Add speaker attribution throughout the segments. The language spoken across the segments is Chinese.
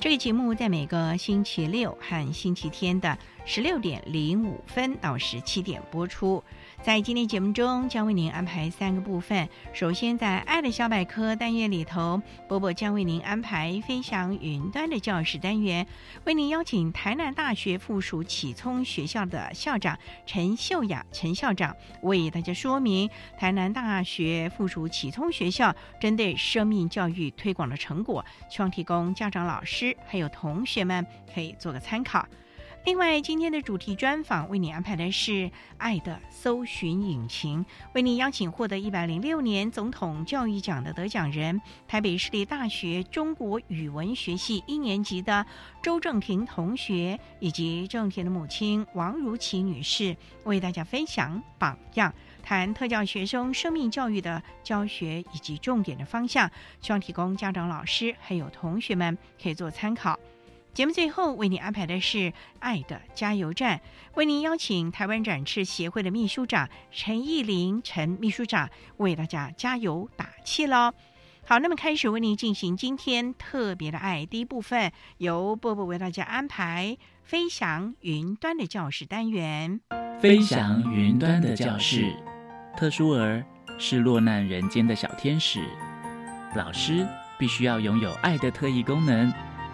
Speaker 1: 这个节目在每个星期六和星期天的十六点零五分到十七点播出。在今天节目中，将为您安排三个部分。首先，在“爱的小百科”单元里头，波波将为您安排“飞翔云端”的教室单元，为您邀请台南大学附属启聪学校的校长陈秀雅陈校长为大家说明台南大学附属启聪学校针对生命教育推广的成果，希望提供家长、老师还有同学们可以做个参考。另外，今天的主题专访为你安排的是《爱的搜寻引擎》，为你邀请获得一百零六年总统教育奖的得奖人，台北市立大学中国语文学系一年级的周正廷同学，以及正廷的母亲王如琪女士，为大家分享榜样，谈特教学生生命教育的教学以及重点的方向，希望提供家长、老师还有同学们可以做参考。节目最后为您安排的是《爱的加油站》，为您邀请台湾展翅协会的秘书长陈义林陈秘书长为大家加油打气喽。好，那么开始为您进行今天特别的爱第一部分，由波波为大家安排《飞翔云端的教室》单元。
Speaker 2: 飞翔云端的教室，特殊儿是落难人间的小天使，老师必须要拥有爱的特异功能。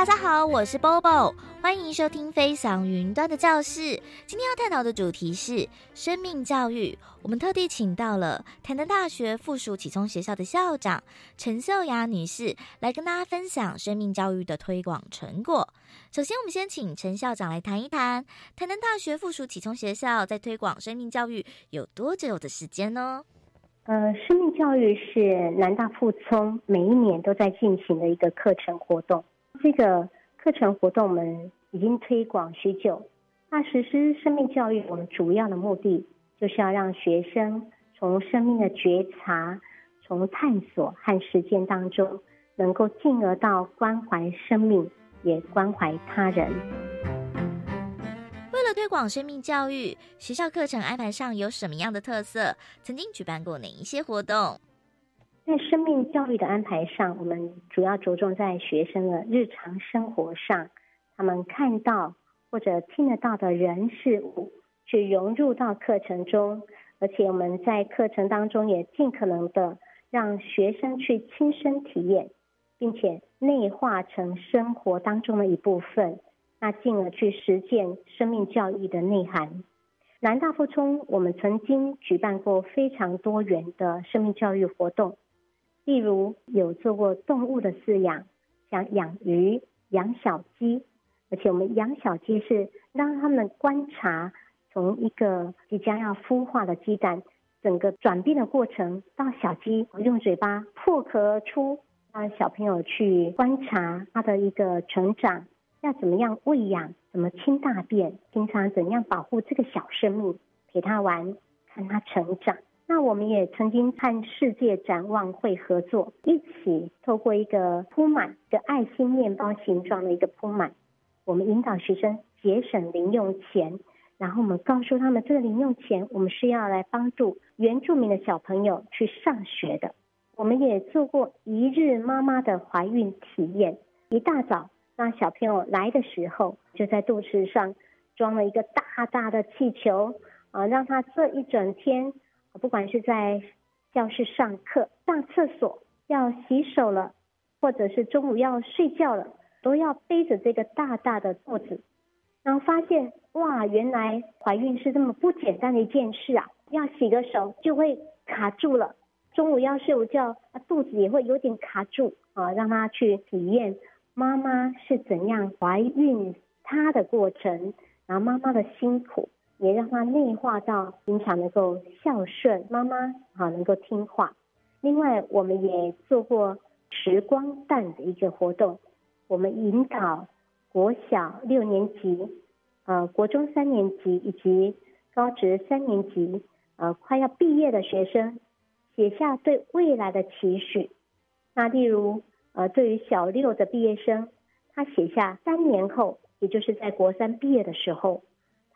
Speaker 3: 大家好，我是 Bobo，欢迎收听《飞翔云端的教室》。今天要探讨的主题是生命教育。我们特地请到了台南大学附属启聪学校的校长陈秀雅女士，来跟大家分享生命教育的推广成果。首先，我们先请陈校长来谈一谈台南大学附属启聪学校在推广生命教育有多久的时间呢？
Speaker 4: 呃，生命教育是南大附聪每一年都在进行的一个课程活动。这个课程活动我们已经推广许久。那实施生命教育，我们主要的目的就是要让学生从生命的觉察、从探索和实践当中，能够进而到关怀生命，也关怀他人。
Speaker 3: 为了推广生命教育，学校课程安排上有什么样的特色？曾经举办过哪一些活动？
Speaker 4: 在生命教育的安排上，我们主要着重在学生的日常生活上，他们看到或者听得到的人事物，去融入到课程中，而且我们在课程当中也尽可能的让学生去亲身体验，并且内化成生活当中的一部分，那进而去实践生命教育的内涵。南大附中，我们曾经举办过非常多元的生命教育活动。例如有做过动物的饲养，像养鱼、养小鸡，而且我们养小鸡是让他们观察从一个即将要孵化的鸡蛋整个转变的过程，到小鸡用嘴巴破壳而出，让小朋友去观察他的一个成长，要怎么样喂养，怎么清大便，平常怎样保护这个小生命，陪他玩，看他成长。那我们也曾经和世界展望会合作，一起透过一个铺满的爱心面包形状的一个铺满，我们引导学生节省零用钱，然后我们告诉他们，这个零用钱我们是要来帮助原住民的小朋友去上学的。我们也做过一日妈妈的怀孕体验，一大早让小朋友来的时候，就在肚子上装了一个大大的气球，啊，让他这一整天。不管是在教室上课、上厕所、要洗手了，或者是中午要睡觉了，都要背着这个大大的肚子，然后发现哇，原来怀孕是这么不简单的一件事啊！要洗个手就会卡住了，中午要睡午觉，肚子也会有点卡住啊！让他去体验妈妈是怎样怀孕，她的过程，然后妈妈的辛苦。也让他内化到平常能够孝顺妈妈，啊能够听话。另外，我们也做过时光蛋的一个活动，我们引导国小六年级、呃国中三年级以及高职三年级，呃快要毕业的学生写下对未来的期许。那例如，呃对于小六的毕业生，他写下三年后，也就是在国三毕业的时候。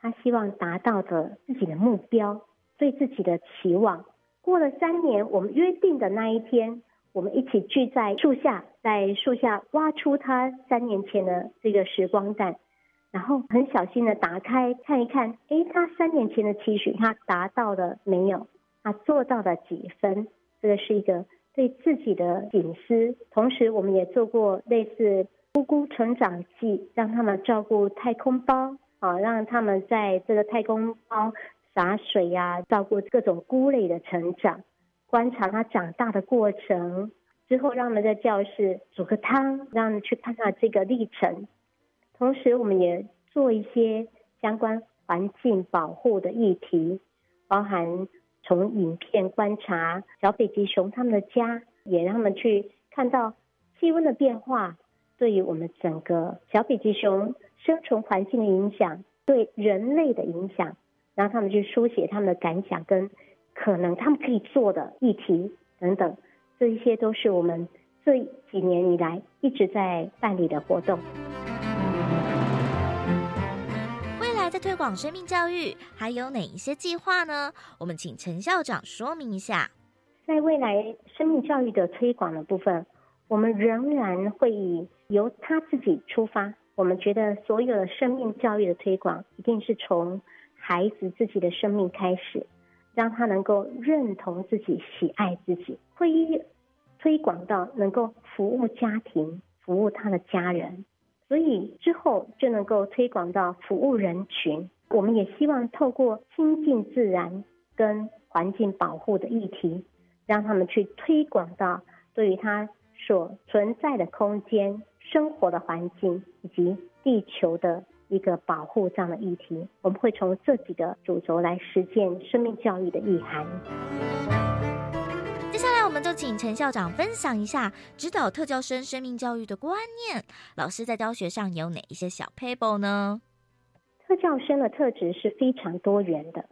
Speaker 4: 他希望达到的自己的目标，对自己的期望。过了三年，我们约定的那一天，我们一起聚在树下，在树下挖出他三年前的这个时光蛋，然后很小心的打开看一看，诶，他三年前的期许他达到了没有？他做到了几分？这个是一个对自己的隐私。同时，我们也做过类似“姑姑成长记”，让他们照顾太空包。啊，让他们在这个太空包洒水呀，照顾各种菇类的成长，观察它长大的过程。之后，让他们在教室煮个汤，让他们去看看这个历程。同时，我们也做一些相关环境保护的议题，包含从影片观察小北极熊他们的家，也让他们去看到气温的变化对于我们整个小北极熊。生存环境的影响，对人类的影响，让他们去书写他们的感想跟可能他们可以做的议题等等，这一些都是我们这几年以来一直在办理的活动。
Speaker 3: 未来在推广生命教育还有哪一些计划呢？我们请陈校长说明一下。
Speaker 4: 在未来生命教育的推广的部分，我们仍然会以由他自己出发。我们觉得所有的生命教育的推广，一定是从孩子自己的生命开始，让他能够认同自己、喜爱自己，推推广到能够服务家庭、服务他的家人，所以之后就能够推广到服务人群。我们也希望透过亲近自然跟环境保护的议题，让他们去推广到对于他所存在的空间。生活的环境以及地球的一个保护这样的议题，我们会从这几个主轴来实践生命教育的意涵。
Speaker 3: 接下来，我们就请陈校长分享一下指导特教生生命教育的观念。老师在教学上有哪一些小 paper 呢？
Speaker 4: 特教生的特质是非常多元的，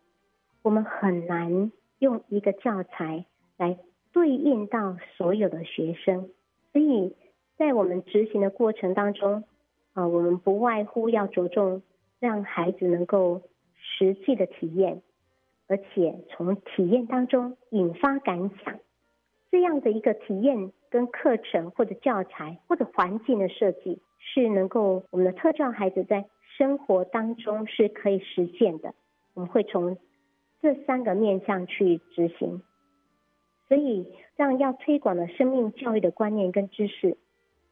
Speaker 4: 我们很难用一个教材来对应到所有的学生，所以。在我们执行的过程当中，啊，我们不外乎要着重让孩子能够实际的体验，而且从体验当中引发感想，这样的一个体验跟课程或者教材或者环境的设计，是能够我们的特教孩子在生活当中是可以实践的。我们会从这三个面向去执行，所以让要推广的生命教育的观念跟知识。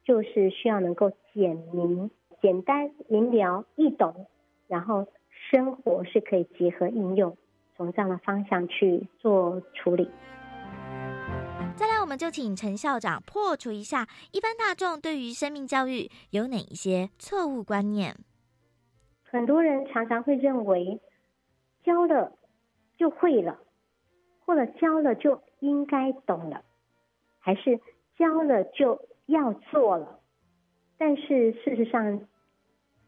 Speaker 4: 就是需要能够简明、简单、明了、易懂，然后生活是可以结合应用，从这样的方向去做处理。
Speaker 3: 再来，我们就请陈校长破除一下一般大众对于生命教育有哪一些错误观念。
Speaker 4: 很多人常常会认为教了就会了，或者教了就应该懂了，还是？教了就要做了，但是事实上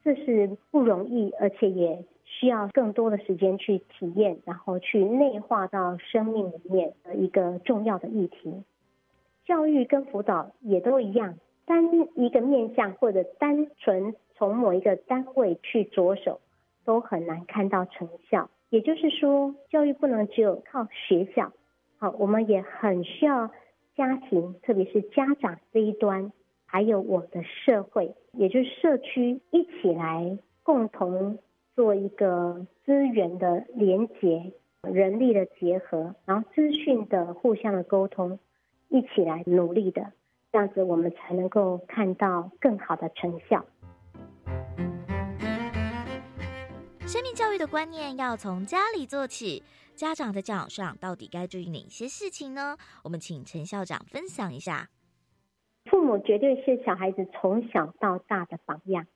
Speaker 4: 这是不容易，而且也需要更多的时间去体验，然后去内化到生命里面的一个重要的议题。教育跟辅导也都一样，单一个面向或者单纯从某一个单位去着手，都很难看到成效。也就是说，教育不能只有靠学校，好，我们也很需要家庭，特别是家长这一端，还有我的社会，也就是社区一起来共同做一个资源的连结、人力的结合，然后资讯的互相的沟通。一起来努力的，这样子我们才能够看到更好的成效。
Speaker 3: 生命教育的观念要从家里做起，家长在教养上到底该注意哪些事情呢？我们请陈校长分享一下。
Speaker 4: 父母绝对是小孩子从小到大的榜样，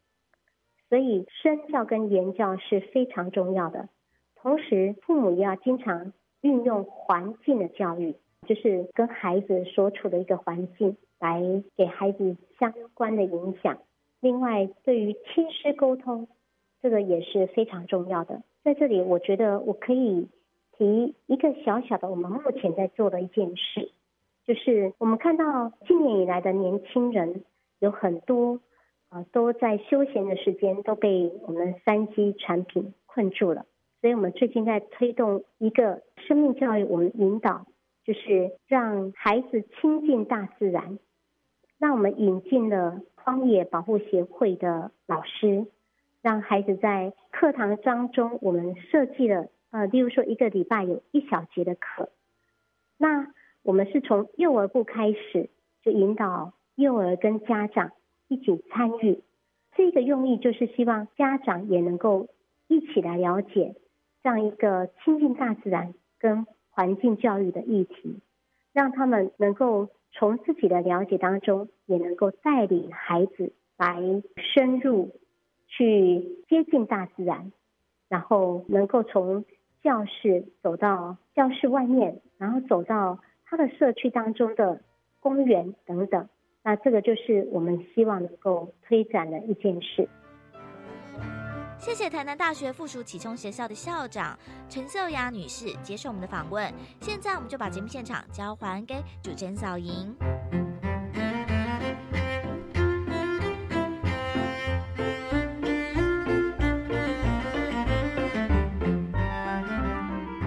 Speaker 4: 所以身教跟言教是非常重要的。同时，父母也要经常运用环境的教育。就是跟孩子所处的一个环境，来给孩子相关的影响。另外，对于亲师沟通，这个也是非常重要的。在这里，我觉得我可以提一个小小的，我们目前在做的一件事，就是我们看到近年以来的年轻人有很多啊，都在休闲的时间都被我们三 G 产品困住了。所以我们最近在推动一个生命教育，我们引导。就是让孩子亲近大自然。那我们引进了荒野保护协会的老师，让孩子在课堂当中，我们设计了呃，例如说一个礼拜有一小节的课。那我们是从幼儿部开始，就引导幼儿跟家长一起参与。这个用意就是希望家长也能够一起来了解这样一个亲近大自然跟。环境教育的议题，让他们能够从自己的了解当中，也能够带领孩子来深入去接近大自然，然后能够从教室走到教室外面，然后走到他的社区当中的公园等等。那这个就是我们希望能够推展的一件事。
Speaker 3: 谢谢台南大学附属启聪学校的校长陈秀雅女士接受我们的访问。现在我们就把节目现场交还给主持人小莹。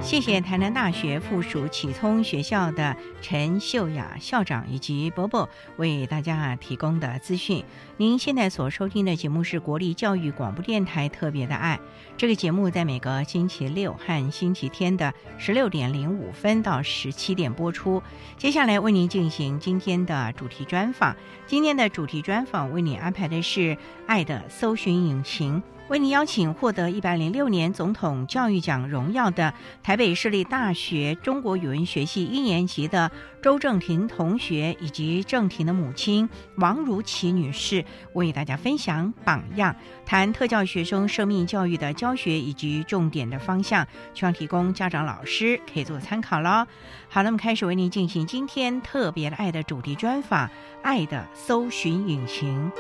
Speaker 1: 谢谢台南大学附属启聪学校的陈秀雅校长以及伯伯为大家提供的资讯。您现在所收听的节目是国立教育广播电台特别的爱。这个节目在每个星期六和星期天的十六点零五分到十七点播出。接下来为您进行今天的主题专访。今天的主题专访为您安排的是爱的搜寻引擎。为您邀请获得一百零六年总统教育奖荣耀的台北市立大学中国语文学系一年级的周正廷同学，以及正廷的母亲王如琪女士，为大家分享榜样，谈特教学生生命教育的教学以及重点的方向，希望提供家长老师可以做参考喽。好，那么开始为您进行今天特别的爱的主题专访，爱的搜寻引擎。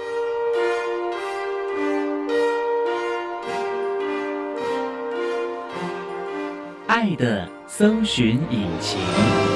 Speaker 2: 爱的搜寻引擎。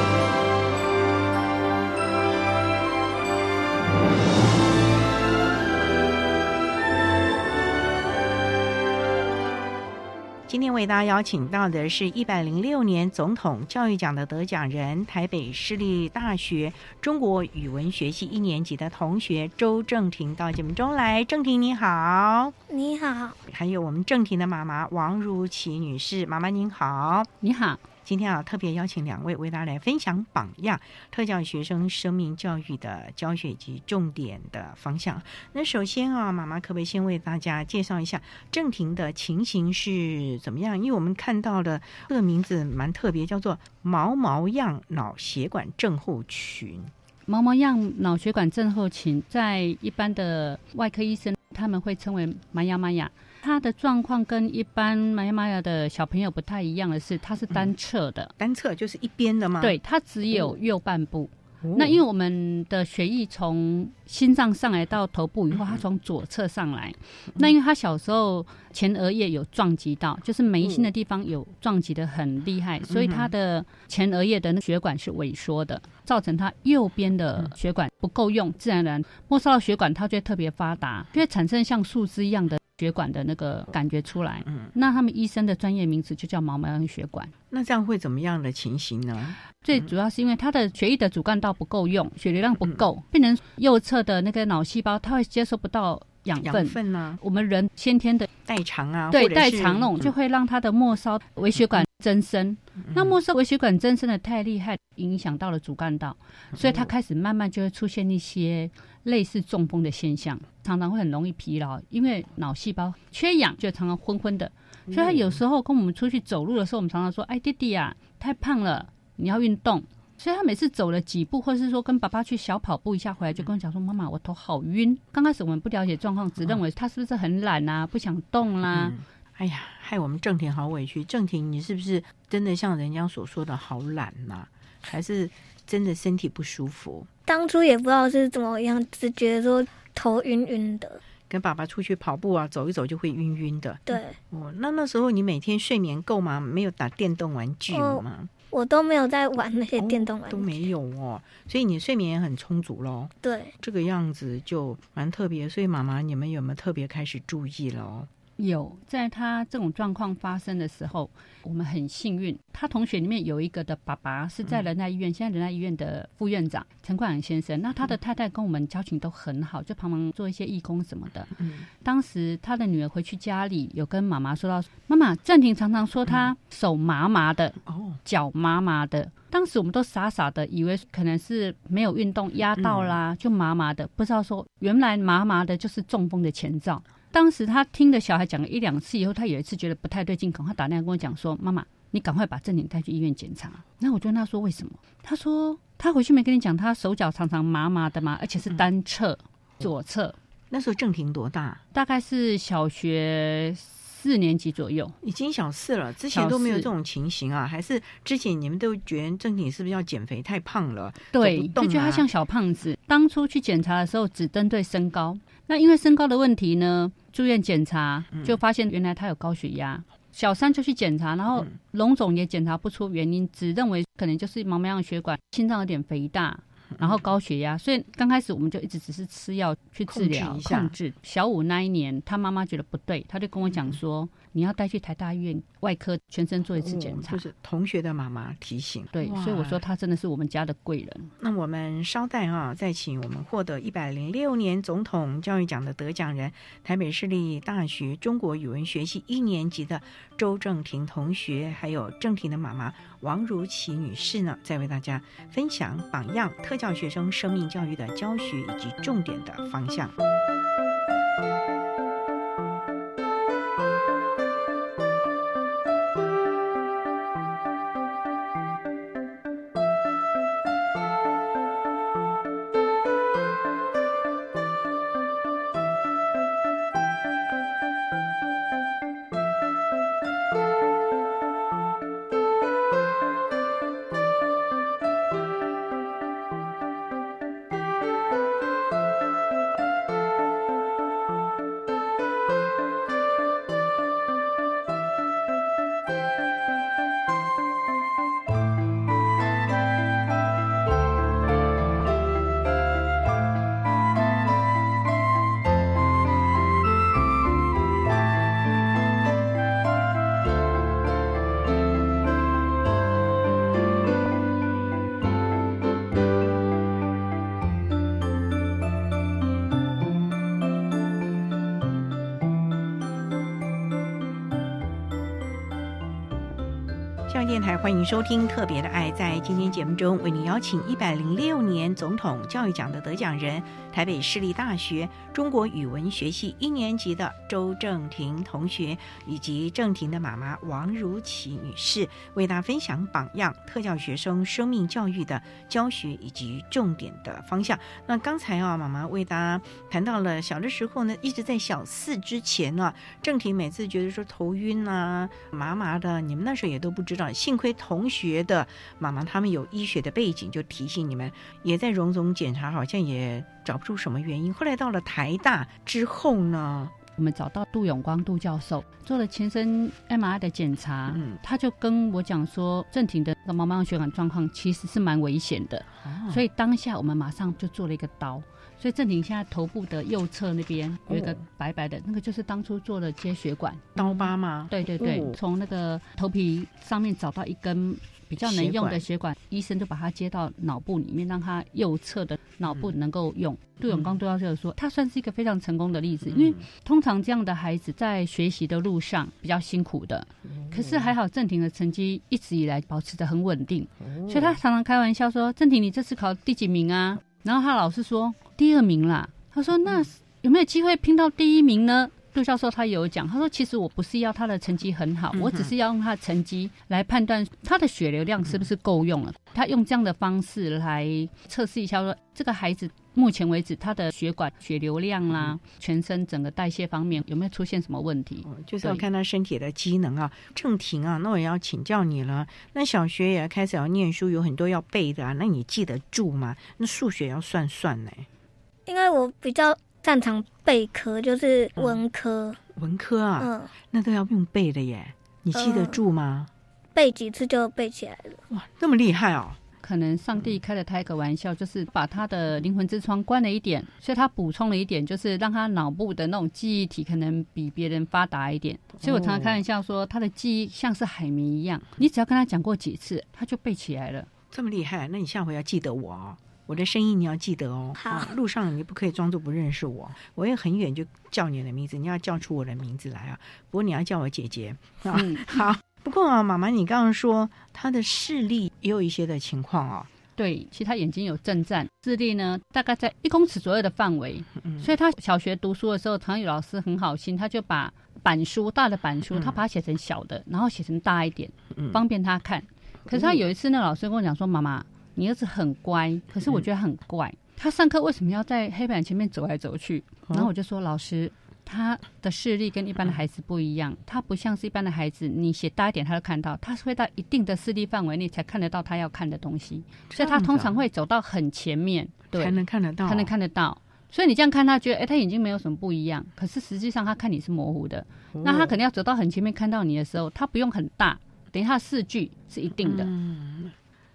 Speaker 1: 今天为大家邀请到的是一百零六年总统教育奖的得奖人，台北市立大学中国语文学系一年级的同学周正廷到节目中来。正廷你好，
Speaker 5: 你好。
Speaker 1: 还有我们正廷的妈妈王如琪女士，妈妈您好，
Speaker 5: 你好。
Speaker 1: 今天啊，特别邀请两位为大家来分享榜样特教学生生命教育的教学及重点的方向。那首先啊，妈妈可不可以先为大家介绍一下正廷的情形是怎么样？因为我们看到的这个名字蛮特别，叫做毛毛样脑血管症候群。
Speaker 5: 毛毛样脑血管症候群，在一般的外科医生他们会称为玛雅玛雅。他的状况跟一般玛雅玛雅的小朋友不太一样的是，他是单侧的，
Speaker 1: 单侧就是一边的吗？
Speaker 5: 对，他只有右半部，那因为我们的血液从心脏上来到头部以后，它从左侧上来。那因为他小时候前额叶有撞击到，就是眉心的地方有撞击的很厉害，所以他的前额叶的那血管是萎缩的，造成他右边的血管不够用，自然而然末梢的血管它就会特别发达，就会产生像树枝一样的血管的那个感觉出来。
Speaker 1: 嗯，
Speaker 5: 那他们医生的专业名词就叫毛囊血管。
Speaker 1: 那这样会怎么样的情形呢？
Speaker 5: 最主要是因为他的血液的主干道不够用，血流量不够，病人右侧的那个脑细胞它会接收不到养分。
Speaker 1: 养分呢？
Speaker 5: 我们人先天的
Speaker 1: 代偿啊，
Speaker 5: 对代偿那种，就会让他的末梢微血管增生。
Speaker 1: 嗯
Speaker 5: 那末梢微血管增生的太厉害，影响到了主干道，所以它开始慢慢就会出现一些类似中风的现象，常常会很容易疲劳，因为脑细胞缺氧，就常常昏昏的。所以他有时候跟我们出去走路的时候，我们常常说：“哎，弟弟啊，太胖了，你要运动。”所以他每次走了几步，或者是说跟爸爸去小跑步一下回来，就跟我讲说：“妈妈，我头好晕。”刚开始我们不了解状况，只认为他是不是很懒啊，不想动啦、
Speaker 1: 嗯哎呀，害我们郑婷好委屈。郑婷，你是不是真的像人家所说的好懒呐、还是真的身体不舒服？
Speaker 6: 当初也不知道是怎么样，只觉得说头晕晕的。
Speaker 1: 跟爸爸出去跑步啊，走一走就会晕晕的。
Speaker 6: 对
Speaker 1: 哦，那那时候你每天睡眠够吗？没有打电动玩具
Speaker 6: 哦
Speaker 1: 吗？
Speaker 6: 我都没有在玩那些电动玩具。
Speaker 1: 都没有哦，所以你睡眠也很充足喽。
Speaker 6: 对，
Speaker 1: 这个样子就蛮特别，所以妈妈你们有没有特别开始注意了哦？
Speaker 5: 有，在他这种状况发生的时候，我们很幸运，他同学里面有一个的爸爸是在仁爱医院，现在仁爱医院的副院长陈冠阳先生。那他的太太跟我们交情都很好，就帮忙做一些义工什么的。
Speaker 1: 嗯
Speaker 5: 当时他的女儿回去家里，有跟妈妈说到：“妈妈，暂停常常说他手麻麻的，
Speaker 1: 哦，
Speaker 5: 脚麻麻的。”当时我们都傻傻的，以为可能是没有运动压到啦，就麻麻的，不知道说原来麻麻的就是中风的前兆。当时他听的小孩讲了一两次以后，他有一次觉得不太对劲，赶快打电话跟我讲说：“妈妈，你赶快把正廷带去医院检查。”那我就问他说：“为什么？”他说：“他回去没跟你讲，他手脚常常麻麻的嘛，而且是单侧，左侧，
Speaker 1: 那时候郑婷多大？
Speaker 5: 大概是小学四年级左右。
Speaker 1: 已经小四了，之前都没有这种情形啊？还是之前你们都觉得郑婷是不是要减肥太胖了？
Speaker 5: 对，就觉得他像小胖子。当初去检查的时候，只针对身高。那因为身高的问题呢，住院检查
Speaker 1: 嗯
Speaker 5: 就发现原来他有高血压。小三就去检查，然后
Speaker 1: 嗯
Speaker 5: 龙总也检查不出原因，只认为可能就是毛囊血管、心脏有点肥大，
Speaker 1: 嗯
Speaker 5: 然后高血压。所以刚开始我们就一直只是吃药去治疗
Speaker 1: 控制。
Speaker 5: 小五那一年，他妈妈觉得不对，他就跟我讲
Speaker 1: 嗯
Speaker 5: 说：“你要带去台大医院外科全身做一次检查。
Speaker 1: 哦就是同学的妈妈提醒。
Speaker 5: 对，所以我说他真的是我们家的贵人。
Speaker 1: 那我们稍待啊，再请我们获得一百零六年总统教育奖的得奖人，台北市立大学中国语文学系一年级的周正廷同学，还有正廷的妈妈王如琪女士呢，再为大家分享榜样特教学生生命教育的教学以及重点的方向。台欢迎收听《特别的爱》。在今天节目中，为您邀请一百零六年总统教育奖的得奖人，台北市立大学中国语文学系一年级的周正廷同学，以及正廷的妈妈王如琪女士，为大家分享榜样特教学生生命教育的教学以及重点的方向。那刚才啊，妈妈为大家谈到了小的时候呢，一直在小四之前呢、正廷每次觉得说头晕啊、麻麻的，你们那时候也都不知道。幸亏同学的妈妈他们有医学的背景，就提醒你们，也在荣总检查，好像也找不出什么原因。后来到了台大之后呢？
Speaker 5: 我们找到杜永光杜教授做了全身 MRI 的检查，
Speaker 1: 嗯
Speaker 5: 他就跟我讲说，郑婷的毛囊血管状况其实是蛮危险的，所
Speaker 1: 以
Speaker 5: 以当下我们马上就做了一个刀。所以正婷现在头部的右侧那边有一个
Speaker 1: 哦
Speaker 5: 白白的，那个就是当初做了接血管。
Speaker 1: 刀疤吗？
Speaker 5: 对对对，
Speaker 1: 哦
Speaker 5: 从那个头皮上面找到一根比较能用的血管，医生就把它接到脑部里面，让他右侧的脑部能够用。杜永刚杜教授说，他算是一个非常成功的例子，因为通常这样的孩子在学习的路上比较辛苦的，可是还好郑婷的成绩一直以来保持的很稳定，所以他常常开玩笑说：“郑婷，你这次考第几名啊？”然后他老是说：“第二名啦。”他说：“那有没有机会拼到第一名呢？”杜教授他有讲，他说：“其实我不是要他的成绩很好，
Speaker 1: 嗯
Speaker 5: 我只是要用他的成绩来判断他的血流量是不是够用了。他用这样的方式来测试一下说这个孩子目前为止他的血管血流量啦，全身整个代谢方面有没有出现什么问题？
Speaker 1: 哦就是要看他身体的机能啊。正婷啊，那我也要请教你了。那小学也开始要念书，有很多要背的啊，那你记得住吗？那数学要算算呢。
Speaker 6: 因为我比较擅长背科，就是文科，
Speaker 1: 文科啊，
Speaker 6: 嗯，
Speaker 1: 那都要用背的耶，你记得住吗？
Speaker 6: 背几次就背起来了。
Speaker 1: 哇，那么厉害哦！
Speaker 5: 可能上帝开了他一个玩笑，就是把他的灵魂之窗关了一点，所以他补充了一点，就是让他脑部的那种记忆体可能比别人发达一点。所以我常常开玩笑说，他的记忆像是海绵一样，你只要跟他讲过几次，他就背起来了。
Speaker 1: 这么厉害，那你下回要记得我哦。我的声音你要记得哦。
Speaker 6: 好
Speaker 1: 啊路上你不可以装作不认识我，我也很远就叫你的名字，你要叫出我的名字来啊。不过你要叫我姐姐啊。
Speaker 5: 嗯，
Speaker 1: 好，不过啊，妈妈，你刚刚说他的视力也有一些的情况哦。
Speaker 5: 对，其实他眼睛有震颤，视力呢大概在一公尺左右的范围，
Speaker 1: 嗯
Speaker 5: 所以他小学读书的时候，唐宇老师很好心，他就把板书大的板书，
Speaker 1: 嗯
Speaker 5: 他把它写成小的，然后写成大一点，
Speaker 1: 嗯
Speaker 5: 方便他看。可是他有一次，那老师跟我讲说：“妈妈，你儿子很乖，可是我觉得很怪，他上课为什么要在黑板前面走来走去？”然后我就说：“老师。”他的视力跟一般的孩子不一样，他不像是一般的孩子，你写大一点他就看到，他是会到一定的视力范围内才看得到他要看的东西，所以他通常会走到很前面，对
Speaker 1: 才，能看得到，
Speaker 5: 才能看得到。所以你这样看他，觉得哎，他眼睛没有什么不一样，可是实际上他看你是模糊的。
Speaker 1: 哦。
Speaker 5: 那他肯定要走到很前面看到你的时候，他不用很大，等于他的视距是一定的。
Speaker 1: 嗯，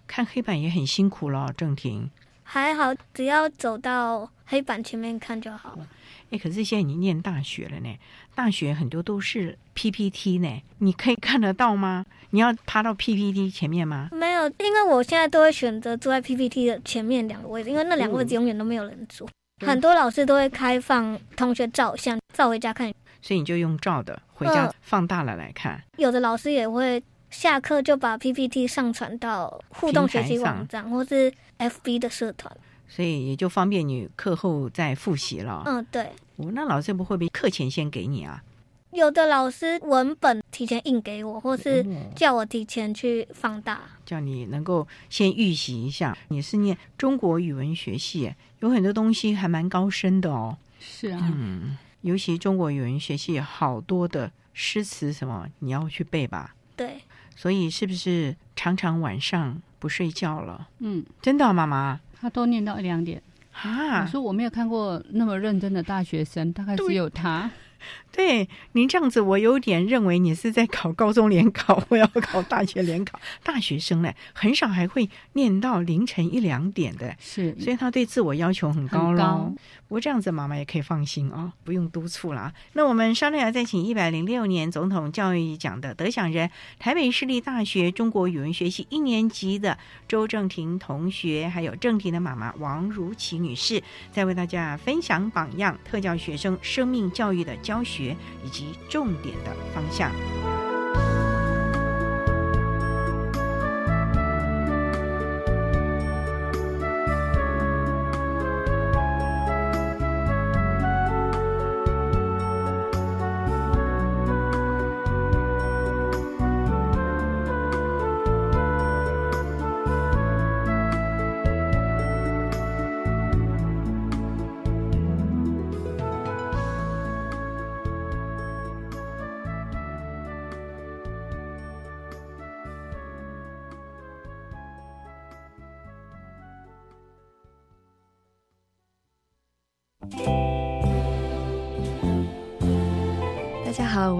Speaker 1: 看黑板也很辛苦了，郑婷。
Speaker 6: 还好，只要走到黑板前面看就好了。
Speaker 1: 哎，可是现在你念大学了呢，大学很多都是 PPT 呢，你可以看得到吗？你要趴到 PPT 前面吗？
Speaker 6: 没有，因为我现在都会选择坐在 PPT 的前面两个位置，因为那两个位置永远都没有人坐。
Speaker 1: 嗯
Speaker 6: 很多老师都会开放同学照相，照回家看。
Speaker 1: 所以你就用照的，回家
Speaker 6: 嗯
Speaker 1: 放大了来看。
Speaker 6: 有的老师也会下课就把 PPT 上传到互动学习网站或是 FB 的社团。
Speaker 1: 所以也就方便你课后再复习了。
Speaker 6: 嗯，对。
Speaker 1: 哦，那老师不会不会课前先给你啊？
Speaker 6: 有的老师文本提前印给我，或是
Speaker 1: 哦
Speaker 6: 叫我提前去放大。
Speaker 1: 叫你能够先预习一下。你是念中国语文学系，有很多东西还蛮高深的哦。
Speaker 5: 是啊，
Speaker 1: 嗯，尤其中国语文学系好多的诗词什么，你要去背吧。
Speaker 6: 对，
Speaker 1: 所以是不是常常晚上不睡觉了？
Speaker 5: 嗯，
Speaker 1: 真的啊、妈妈
Speaker 5: 他都念到一两点啊。我
Speaker 1: 啊？
Speaker 5: 说我没有看过那么认真的大学生，大概只有他。
Speaker 1: 对您这样子，我有点认为你是在考高中联考，我要考大学联考。大学生呢，很少还会念到凌晨一两点的，
Speaker 5: 是，
Speaker 1: 所以他对自我要求很高咯
Speaker 5: 很高。
Speaker 1: 不过这样子，妈妈也可以放心啊、不用督促啦。那我们商量再请一百零六年总统教育奖的得奖人，台北市立大学中国语文学系一年级的周正廷同学，还有正廷的妈妈王如琪女士，再为大家分享榜样特教学生生命教育的教学以及重点的方向。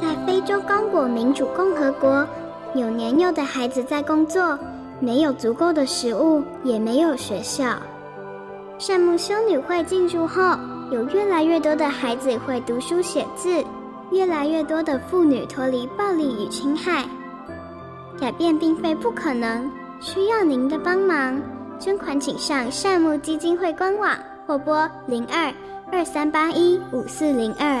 Speaker 7: 在非洲刚果民主共和国，有年幼的孩子在工作，没有足够的食物，也没有学校。善牧修女会进驻后，有越来越多的孩子会读书写字，越来越多的妇女脱离暴力与侵害。改变并非不可能，需要您的帮忙。捐款请上善牧基金会官网或拨零二二三八一五四零二。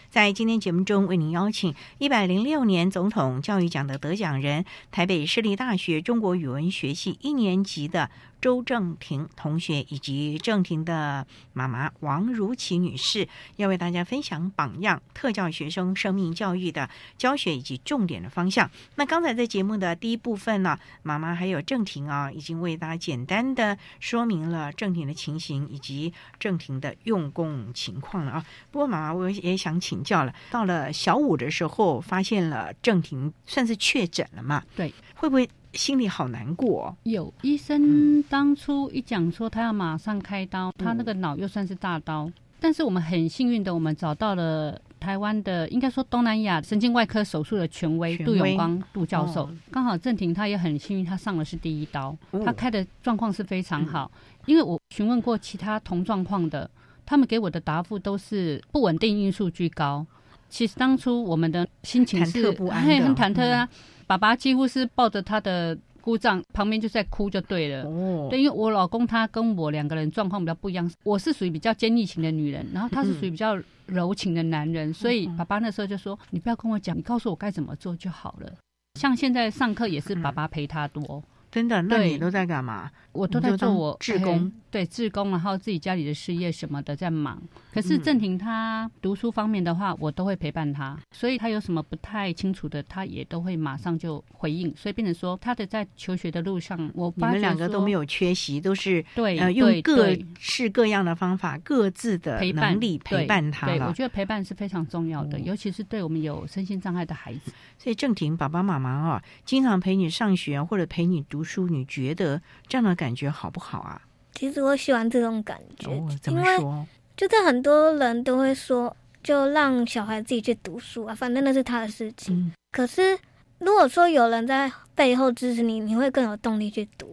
Speaker 1: 在今天节目中，为您邀请一百零六年总统教育奖的得奖人，台北市立大学中国语文学系一年级的。周正廷同学以及正廷的妈妈王如琪女士要为大家分享榜样特教学生生命教育的教学以及重点的方向。那刚才在节目的第一部分呢，妈妈还有正廷啊，已经为大家简单的说明了正廷的情形以及正廷的用功情况了啊。不过妈妈我也想请教了，到了小五的时候，发现了郑婷算是确诊了嘛？
Speaker 5: 对，
Speaker 1: 会不会？心里好难过。
Speaker 5: 有医生当初一讲说他要马上开刀，他那个脑又算是大刀。但是我们很幸运的，我们找到了台湾的，应该说东南亚神经外科手术的权威杜永光杜教授。刚好郑婷他也很幸运，他上的是第一刀，他开的状况是非常好。因为我询问过其他同状况的，他们给我的答复都是不稳定因素居高。其实当初我们的心情是很忐忑啊。爸爸几乎是抱着他的姑丈旁边就在哭就对了，哦，对，因为我老公他跟我两个人状况比较不一样，我是属于比较坚毅型的女人，然后他是属于比较柔情的男人，所以爸爸那时候就说：“你不要跟我讲，你告诉我该怎么做就好了。”像现在上课也是爸爸陪他多。
Speaker 1: 真的？那你都在干嘛？
Speaker 5: 我都在做我
Speaker 1: 志工，
Speaker 5: 对志工，然后自己家里的事业什么的在忙。可是郑婷她读书方面的话，我都会陪伴她，所以她有什么不太清楚的，她也都会马上就回应。所以变成说，她的在求学的路上，我
Speaker 1: 你们两个都没有缺席，都是
Speaker 5: 对
Speaker 1: 用各式各样的方法，各自的能力陪伴他。
Speaker 5: 对，我觉得陪伴是非常重要的，尤其是对我们有身心障碍的孩子。
Speaker 1: 所以郑婷爸爸妈妈啊，经常陪你上学或者陪你读书，你觉得这样的感觉好不好啊？
Speaker 6: 其实我喜欢这种感觉，
Speaker 1: 怎么说？
Speaker 6: 就是很多人都会说，就让小孩自己去读书啊，反正那是他的事情。可是如果说有人在背后支持你，你会更有动力去读。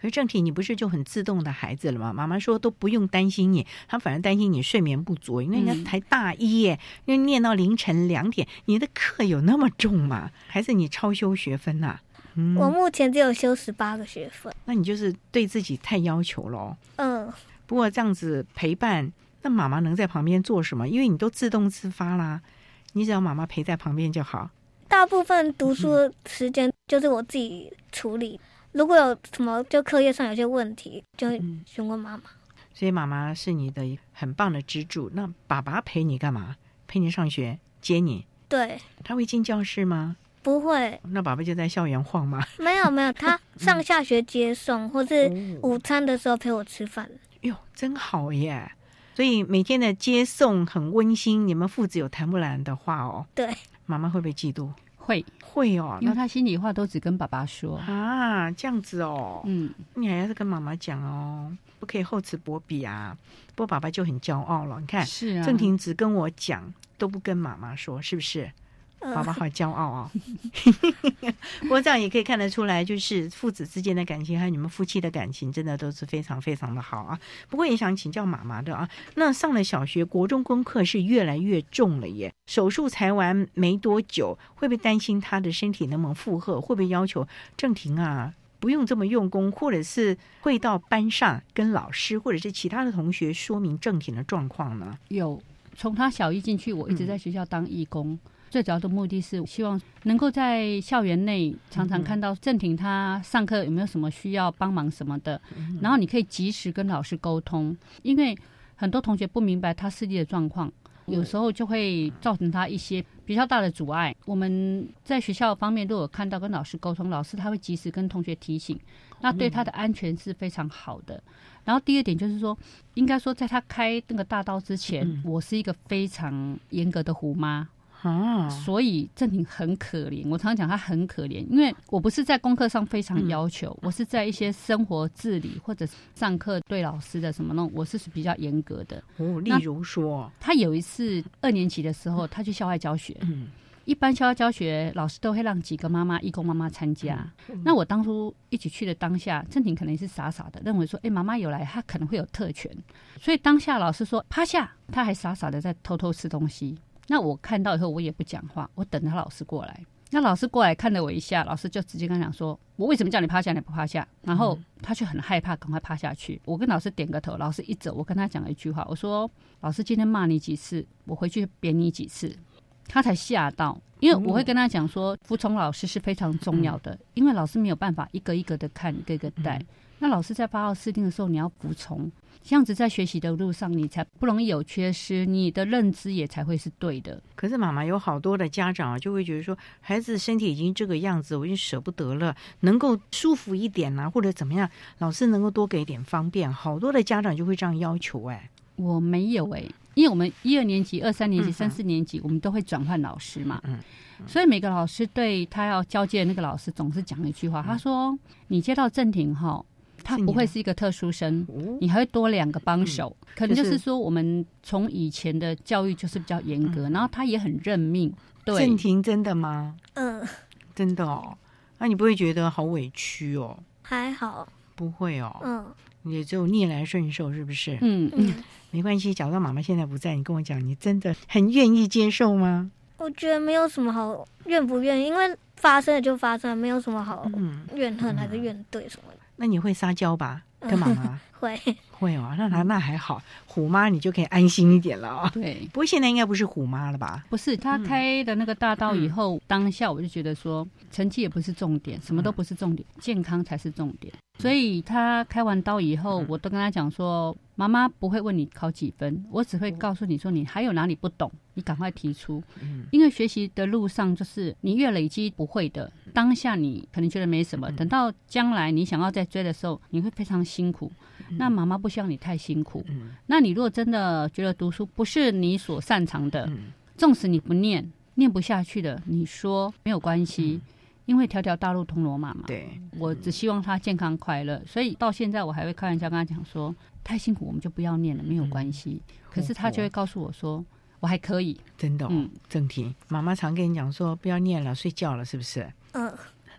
Speaker 1: 可是正题，你不是就很自动的孩子了吗？妈妈说都不用担心你，她反而担心你睡眠不足，因为人家才大一耶，因为念到凌晨两点，你的课有那么重吗？还是你超修学分呐？
Speaker 6: 我目前只有修十八个学分，
Speaker 1: 那你就是对自己太要求了。
Speaker 6: 嗯，
Speaker 1: 不过这样子陪伴，那妈妈能在旁边做什么？因为你都自动自发啦，你只要妈妈陪在旁边就好。
Speaker 6: 大部分读书时间就是我自己处理。如果有什么就课业上有些问题，就会询问妈妈。
Speaker 1: 所以妈妈是你的很棒的支柱。那爸爸陪你干嘛？陪你上学，接你。
Speaker 6: 对。
Speaker 1: 他会进教室吗？
Speaker 6: 不会。
Speaker 1: 那爸爸就在校园晃吗？
Speaker 6: 没有没有，他 上下学接送，或是午餐的时候陪我吃饭。
Speaker 1: 哟，真好耶！所以每天的接送很温馨。你们父子有谈不来的话哦。
Speaker 6: 对。
Speaker 1: 妈妈会不会嫉妒？
Speaker 5: 会
Speaker 1: 会哦，
Speaker 5: 因为他心里话都只跟爸爸说
Speaker 1: 啊，这样子哦。
Speaker 5: 嗯，
Speaker 1: 你还要是跟妈妈讲哦，不可以厚此薄彼啊。不过爸爸就很骄傲了，你看，
Speaker 5: 是啊，
Speaker 1: 郑婷只跟我讲，都不跟妈妈说，是不是？爸爸好骄傲啊！不过这样也可以看得出来，就是父子之间的感情，还有你们夫妻的感情，真的都是非常非常的好啊。不过也想请教妈妈的啊，那上了小学、国中功课是越来越重了耶。手术才完没多久，会不会担心他的身体能不能负荷？会不会要求郑婷啊不用这么用功，或者是会到班上跟老师或者是其他的同学说明郑婷的状况呢？
Speaker 5: 有，从他小一进去，我一直在学校当义工。最主要的目的是希望能够在校园内常常看到郑婷，他上课有没有什么需要帮忙什么的，然后你可以及时跟老师沟通，因为很多同学不明白他视力的状况，有时候就会造成他一些比较大的阻碍。我们在学校方面如果看到跟老师沟通，老师他会及时跟同学提醒，那对他的安全是非常好的。然后第二点就是说，应该说在他开那个大刀之前，我是一个非常严格的虎妈。啊，所以郑婷很可怜。我常常讲她很可怜，因为我不是在功课上非常要求，我是在一些生活自理或者上课对老师的什么弄，我是比较严格的。
Speaker 1: 哦，例如说，
Speaker 5: 他有一次二年级的时候，他去校外教学。嗯，一般校外教学老师都会让几个妈妈、义工妈妈参加。那我当初一起去的当下，郑婷可能是傻傻的认为说，哎，妈妈有来，她可能会有特权。所以当下老师说趴下，他还傻傻的在偷偷吃东西。那我看到以后，我也不讲话，我等他老师过来。那老师过来看了我一下，老师就直接跟他讲说：“我为什么叫你趴下，你不趴下？”然后他却很害怕，赶快趴下去。我跟老师点个头，老师一走，我跟他讲了一句话，我说：“老师今天骂你几次，我回去扁你几次。”他才吓到，因为我会跟他讲说，服从老师是非常重要的，因为老师没有办法一个一个的看，一个一个带。那老师在八号四定的时候，你要服从。这样子在学习的路上，你才不容易有缺失，你的认知也才会是对的。
Speaker 1: 可是妈妈有好多的家长啊，就会觉得说，孩子身体已经这个样子，我已经舍不得了，能够舒服一点啊，或者怎么样，老师能够多给点方便。好多的家长就会这样要求。哎，
Speaker 5: 我没有哎，因为我们一二年级、二三年级、三四年级，我们都会转换老师嘛。嗯，所以每个老师对他要交接的那个老师，总是讲一句话，他说：“你接到正廷哈。”他不会是一个特殊生，你还会多两个帮手，可能就是说我们从以前的教育就是比较严格，然后他也很认命。对，
Speaker 1: 郑婷真的吗？
Speaker 6: 嗯，
Speaker 1: 真的哦。那你不会觉得好委屈哦？
Speaker 6: 还好，
Speaker 1: 不会哦。
Speaker 6: 嗯，
Speaker 1: 也就逆来顺受，是不是？
Speaker 5: 嗯嗯，
Speaker 1: 没关系。假如妈妈现在不在，你跟我讲，你真的很愿意接受吗？
Speaker 6: 我觉得没有什么好愿不愿意，因为发生了就发生了，没有什么好怨恨还是怨对什么的。
Speaker 1: 那你会撒娇吧？跟妈妈
Speaker 6: 会。
Speaker 1: 会哦，那那那还好，虎妈你就可以安心一点了啊。
Speaker 5: 对，
Speaker 1: 不过现在应该不是虎妈了吧？
Speaker 5: 不是，他开的那个大刀以后，当下我就觉得说，成绩也不是重点，什么都不是重点，健康才是重点。所以他开完刀以后，我都跟他讲说，妈妈不会问你考几分，我只会告诉你说，你还有哪里不懂，你赶快提出。嗯，因为学习的路上，就是你越累积不会的，当下你可能觉得没什么，等到将来你想要再追的时候，你会非常辛苦。那妈妈不希望你太辛苦。嗯，那你如果真的觉得读书不是你所擅长的，纵使你不念，念不下去的，你说没有关系。因为条条大路通罗马嘛，
Speaker 1: 对
Speaker 5: 我只希望他健康快乐，所以到现在我还会开玩笑跟他讲说，太辛苦我们就不要念了，没有关系。可是他就会告诉我说，我还可以，
Speaker 1: 真的。嗯，正题，妈妈常跟你讲说，不要念了，睡觉了，是不是？
Speaker 6: 嗯。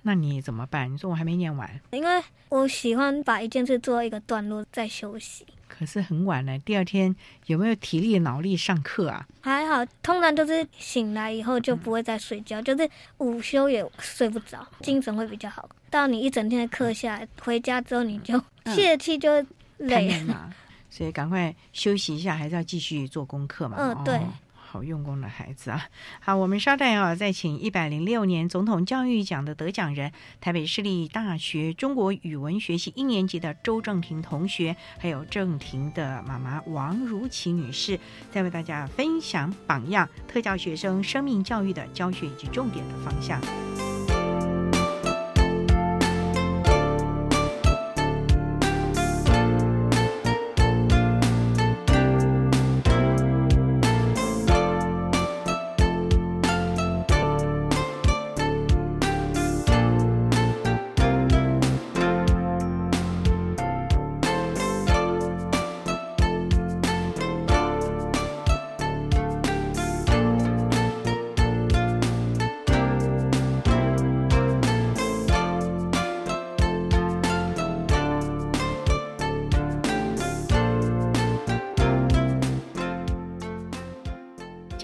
Speaker 1: 那你怎么办？你说我还没念完，
Speaker 6: 因为我喜欢把一件事做一个段落再休息。
Speaker 1: 可是很晚了，第二天有没有体力脑力上课啊？
Speaker 6: 还好，通常就是醒来以后就不会再睡觉，就是午休也睡不着，精神会比较好。到你一整天的课下来，回家之后你就泄气就累
Speaker 1: 嘛，所以赶快休息一下，还是要继续做功课嘛。
Speaker 6: 嗯，对。
Speaker 1: 好用功的孩子啊！好，我们稍待啊，再请一百零六年总统教育奖的得奖人，台北市立大学中国语文学系一年级的周正廷同学，还有正廷的妈妈王如琪女士，再为大家分享榜样特教学生生命教育的教学以及重点的方向。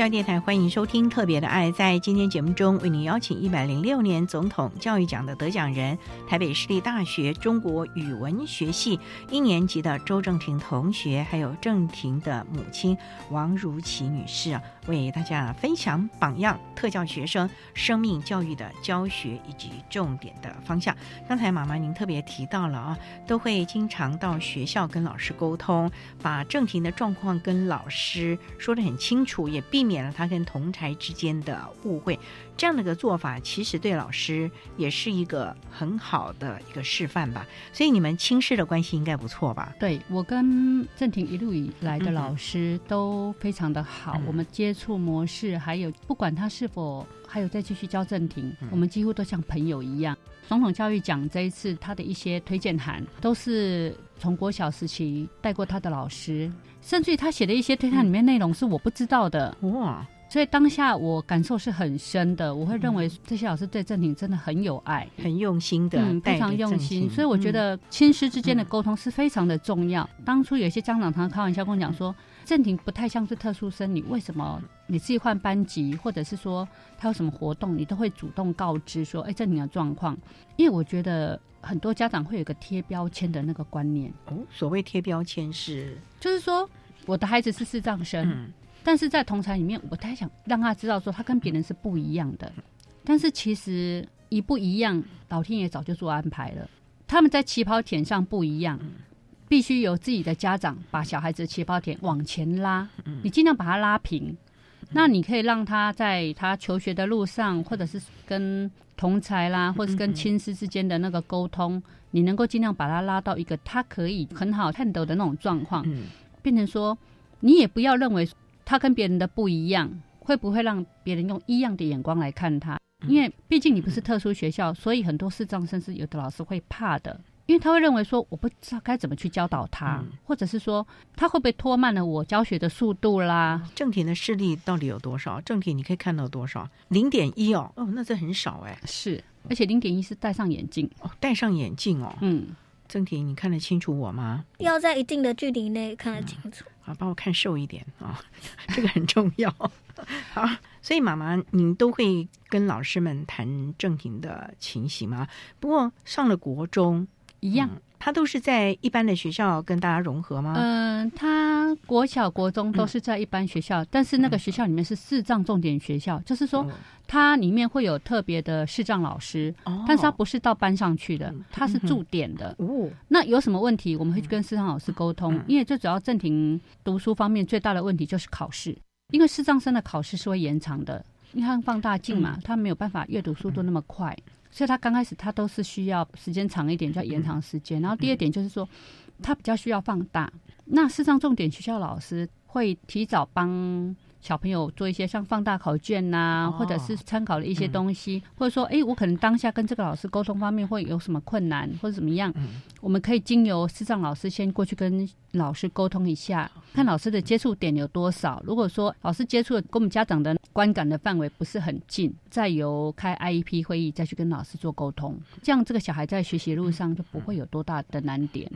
Speaker 1: 电台欢迎收听《特别的爱》。在今天节目中，为您邀请一百零六年总统教育奖的得奖人，台北市立大学中国语文学系一年级的周正廷同学，还有正廷的母亲王如琪女士啊，为大家分享榜样特教学生生命教育的教学以及重点的方向。刚才妈妈您特别提到了啊，都会经常到学校跟老师沟通，把正廷的状况跟老师说得很清楚，也避免了他跟同才之间的误会。这样的一个做法，其实对老师也是一个很好的一个示范吧。所以你们亲师的关系应该不错吧？
Speaker 5: 对我跟郑婷一路以来的老师都非常的好，
Speaker 1: 嗯
Speaker 5: 我们接触模式还有不管他是否还有再继续教郑婷，
Speaker 1: 嗯
Speaker 5: 我们几乎都像朋友一样。总统教育奖这一次他的一些推荐函都是从国小时期带过他的老师，甚至于他写的一些推荐里面内容是我不知道的。
Speaker 1: 哇！
Speaker 5: 所以当下我感受是很深的，我会认为这些老师对正廷真的很有爱，
Speaker 1: 很用心的
Speaker 5: 嗯，非常用心。所以我觉得亲师之间的沟通是非常的重要。当初有些家长常常开玩笑跟我讲说，正廷不太像是特殊生，你为什么你自己换班级，或者是说他有什么活动，你都会主动告知说，哎，正廷的状况。因为我觉得很多家长会有一个贴标签的那个观念，
Speaker 1: 哦，所谓贴标签是，
Speaker 5: 就是说我的孩子是视障生。
Speaker 1: 嗯
Speaker 5: 但是在同才里面，我太想让他知道说他跟别人是不一样的。但是其实一不一样，老天爷早就做安排了。他们在起跑点上不一样，必须由自己的家长把小孩子的起跑点往前拉，你尽量把它拉平。那你可以让他在他求学的路上，或者是跟同才啦，或者是跟亲师之间的那个沟通，你能够尽量把他拉到一个他可以很好 handle 的那种状况，变成说你也不要认为他跟别人的不一样，会不会让别人用异样的眼光来看他？因为毕竟你不是特殊学校，所以很多视障生是有的老师会怕的，因为他会认为说我不知道该怎么去教导他，或者是说他会不会拖慢了我教学的速度啦？
Speaker 1: 正体的视力到底有多少？正体你可以看到多少？零点一哦，哦，那这很少哎。
Speaker 5: 是，而且零点一是戴上眼镜
Speaker 1: 哦，戴上眼镜哦。
Speaker 5: 嗯，
Speaker 1: 正体，你看得清楚我吗？
Speaker 6: 要在一定的距离内看得清楚。
Speaker 1: 好，帮我看瘦一点啊，这个很重要。好，所以妈妈，您都会跟老师们谈正廷的情形吗？不过上了国中
Speaker 5: 一样，
Speaker 1: 他都是在一般的学校跟大家融合吗？
Speaker 5: 嗯、他国小、国中都是在一般学校，但是那个学校里面是视障重点学校，就是说它里面会有特别的视障老师，但是他不是到班上去的，他是驻点的。
Speaker 1: 哦，
Speaker 5: 那有什么问题，我们会去跟视障老师沟通，因为最主要正廷读书方面最大的问题就是考试，因为视障生的考试是会延长的，因为他放大镜嘛，他没有办法阅读速度那么快，所以他刚开始他都是需要时间长一点，就要延长时间。然后第二点就是说，他比较需要放大。那事实上重点学校老师会提早帮小朋友做一些像放大考卷呐、或者是参考的一些东西，或者说，哎，我可能当下跟这个老师沟通方面会有什么困难或者怎么样，我们可以经由视障老师先过去跟老师沟通一下，看老师的接触点有多少。如果说老师接触的跟我们家长的观感的范围不是很近，再由开 IEP 会议再去跟老师做沟通，这样这个小孩在学习路上就不会有多大的难点。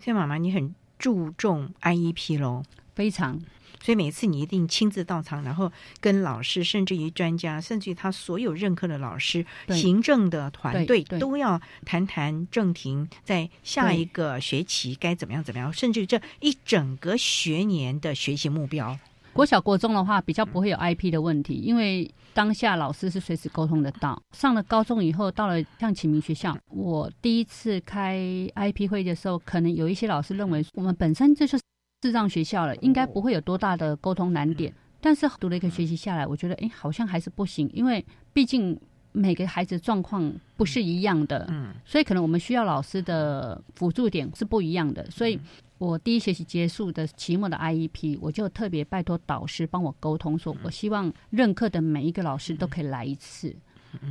Speaker 1: 所以妈妈，你很注重 IEP 喽？
Speaker 5: 非常。
Speaker 1: 所以每次你一定亲自到场，然后跟老师，甚至于专家，甚至于他所有任课的老师、行政的团队都要谈谈正廷在下一个学期该怎么样怎么样，甚至于这一整个学年的学习目标。
Speaker 5: 国小国中的话，比较不会有 IP 的问题，因为当下老师是随时沟通得到。上了高中以后，到了像启明学校，我第一次开 IP 会的时候，可能有一些老师认为我们本身这就是智障学校了，应该不会有多大的沟通难点。但是读了一个学期下来，我觉得哎，好像还是不行，因为毕竟每个孩子状况不是一样的，嗯，所以可能我们需要老师的辅助点是不一样的。所以我第一学期结束的期末的 IEP，我就特别拜托导师帮我沟通，说我希望任课的每一个老师都可以来一次。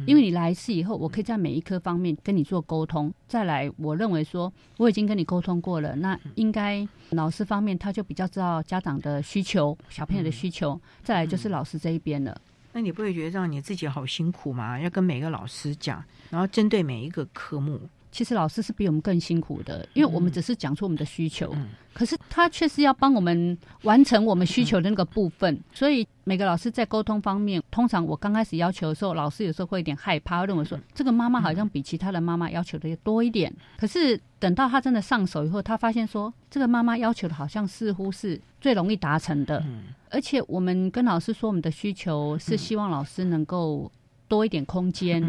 Speaker 5: 因为你来一次以后，我可以在每一科方面跟你做沟通。再来，我认为说我已经跟你沟通过了，那应该老师方面他就比较知道家长的需求、小朋友的需求。再来就是老师这一边了。
Speaker 1: 那你不会觉得让你自己好辛苦吗？要跟每个老师讲，然后针对每一个科目。
Speaker 5: 其实老师是比我们更辛苦的，因为我们只是讲出我们的需求，可是他却是要帮我们完成我们需求的那个部分。所以每个老师在沟通方面，通常我刚开始要求的时候，老师有时候会有点害怕，认为说这个妈妈好像比其他的妈妈要求的要多一点。可是等到他真的上手以后，他发现说这个妈妈要求的好像似乎是最容易达成的，而且我们跟老师说我们的需求是希望老师能够多一点空间。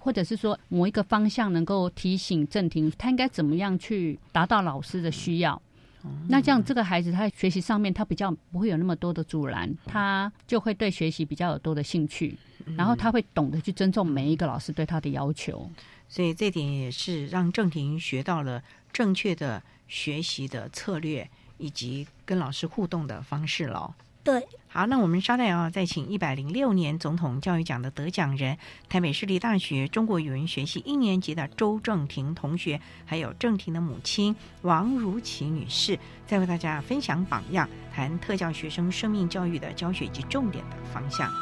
Speaker 5: 或者是说某一个方向能够提醒郑婷，他应该怎么样去达到老师的需要？那这样这个孩子他学习上面他比较不会有那么多的阻拦，他就会对学习比较有多的兴趣，然后他会懂得去尊重每一个老师对他的要求。
Speaker 1: 所以这点也是让郑婷学到了正确的学习的策略以及跟老师互动的方式了。
Speaker 6: 对，
Speaker 1: 好，那我们稍待啊，再请一百零六年总统教育奖的得奖人，台北市立大学中国语文学系一年级的周正廷同学，还有正廷的母亲王如琪女士，再为大家分享榜样，谈特教学生生命教育的教学及重点的方向。